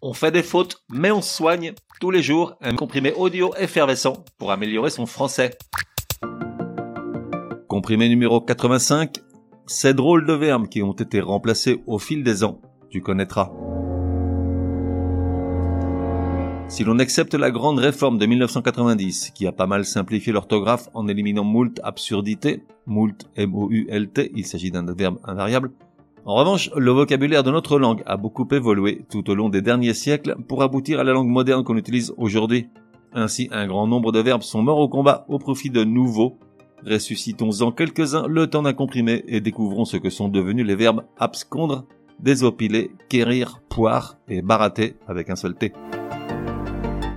On fait des fautes, mais on soigne tous les jours un comprimé audio effervescent pour améliorer son français. Comprimé numéro 85, ces drôles de verbes qui ont été remplacés au fil des ans, tu connaîtras. Si l'on accepte la grande réforme de 1990, qui a pas mal simplifié l'orthographe en éliminant moult absurdités, moult M-O-U-L-T, il s'agit d'un verbe invariable, en revanche, le vocabulaire de notre langue a beaucoup évolué tout au long des derniers siècles pour aboutir à la langue moderne qu'on utilise aujourd'hui. Ainsi, un grand nombre de verbes sont morts au combat au profit de nouveaux. Ressuscitons-en quelques-uns le temps d'un comprimé et découvrons ce que sont devenus les verbes abscondre, désopiler, quérir, poire et barater avec un seul T.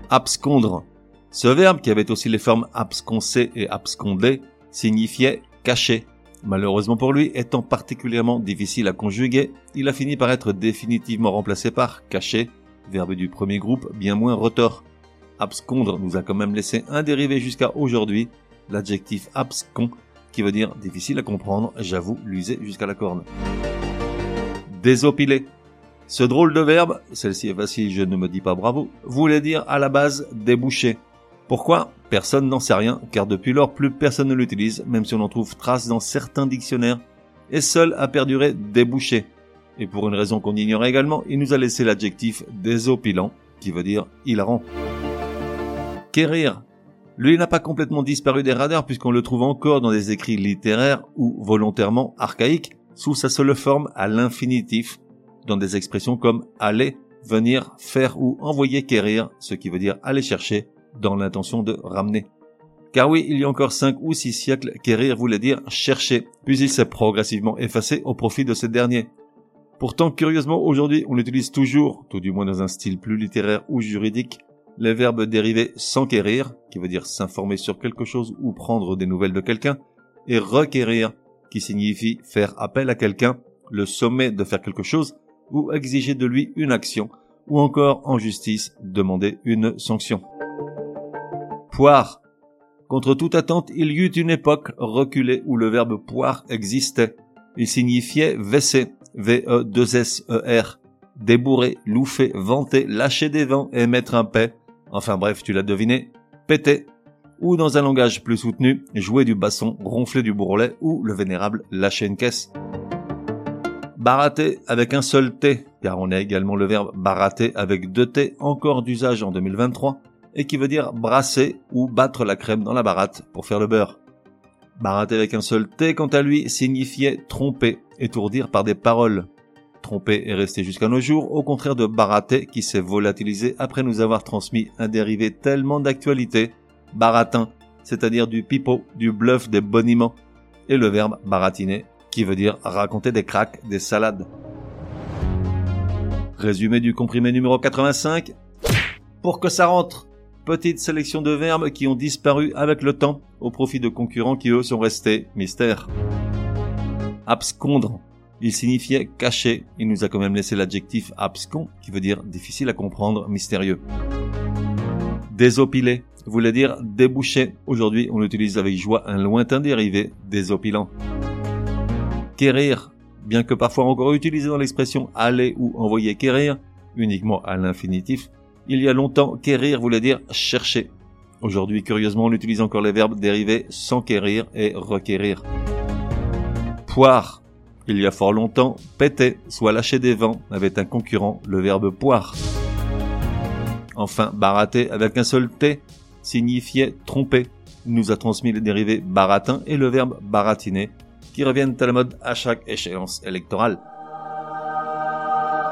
Abscondre. Ce verbe, qui avait aussi les formes absconcer et absconder, signifiait cacher. Malheureusement pour lui, étant particulièrement difficile à conjuguer, il a fini par être définitivement remplacé par cacher, verbe du premier groupe bien moins retors. Abscondre nous a quand même laissé un dérivé jusqu'à aujourd'hui, l'adjectif abscon, qui veut dire difficile à comprendre, j'avoue, l'user jusqu'à la corne. Désopiler. Ce drôle de verbe, celle-ci est facile, je ne me dis pas bravo, voulait dire à la base déboucher. Pourquoi Personne n'en sait rien, car depuis lors plus personne ne l'utilise, même si on en trouve trace dans certains dictionnaires, et seul a perduré débouché. Et pour une raison qu'on ignore également, il nous a laissé l'adjectif désopilant, qui veut dire hilarant. Quérir. Lui n'a pas complètement disparu des radars puisqu'on le trouve encore dans des écrits littéraires ou volontairement archaïques, sous sa seule forme à l'infinitif, dans des expressions comme aller, venir, faire ou envoyer quérir, ce qui veut dire aller chercher, dans l'intention de ramener. Car oui, il y a encore cinq ou six siècles, quérir voulait dire chercher, puis il s'est progressivement effacé au profit de ce dernier. Pourtant, curieusement, aujourd'hui, on utilise toujours, tout du moins dans un style plus littéraire ou juridique, les verbes dérivés s'enquérir, qui veut dire s'informer sur quelque chose ou prendre des nouvelles de quelqu'un, et requérir, qui signifie faire appel à quelqu'un, le sommet de faire quelque chose, ou exiger de lui une action, ou encore en justice demander une sanction. Poire. Contre toute attente, il y eut une époque reculée où le verbe poire existait. Il signifiait vesser, V-E-2-S-E-R, débourrer, louffer, vanter, lâcher des vents et mettre un paix. Enfin bref, tu l'as deviné, péter. Ou dans un langage plus soutenu, jouer du basson, ronfler du bourrelet ou le vénérable lâcher une caisse. Barater avec un seul T, car on a également le verbe barater avec deux T encore d'usage en 2023 et qui veut dire brasser ou battre la crème dans la baratte pour faire le beurre. Barater avec un seul T, quant à lui, signifiait tromper, étourdir par des paroles. Tromper est resté jusqu'à nos jours, au contraire de barater qui s'est volatilisé après nous avoir transmis un dérivé tellement d'actualité, baratin, c'est-à-dire du pipeau, du bluff, des boniments, et le verbe baratiner, qui veut dire raconter des cracks, des salades. Résumé du comprimé numéro 85. Pour que ça rentre, petite sélection de verbes qui ont disparu avec le temps au profit de concurrents qui eux sont restés mystères. Abscondre. Il signifiait cacher. Il nous a quand même laissé l'adjectif abscon qui veut dire difficile à comprendre, mystérieux. Désopiler voulait dire déboucher. Aujourd'hui, on utilise avec joie un lointain dérivé, désopilant. Quérir, bien que parfois encore utilisé dans l'expression aller ou envoyer quérir, uniquement à l'infinitif, il y a longtemps, quérir voulait dire chercher. Aujourd'hui, curieusement, on utilise encore les verbes dérivés s'enquérir et requérir. Poire. Il y a fort longtemps, péter, soit lâcher des vents, avait un concurrent, le verbe poire. Enfin, barater avec un seul T signifiait tromper. Il nous a transmis les dérivés baratin et le verbe baratiner, qui reviennent à la mode à chaque échéance électorale.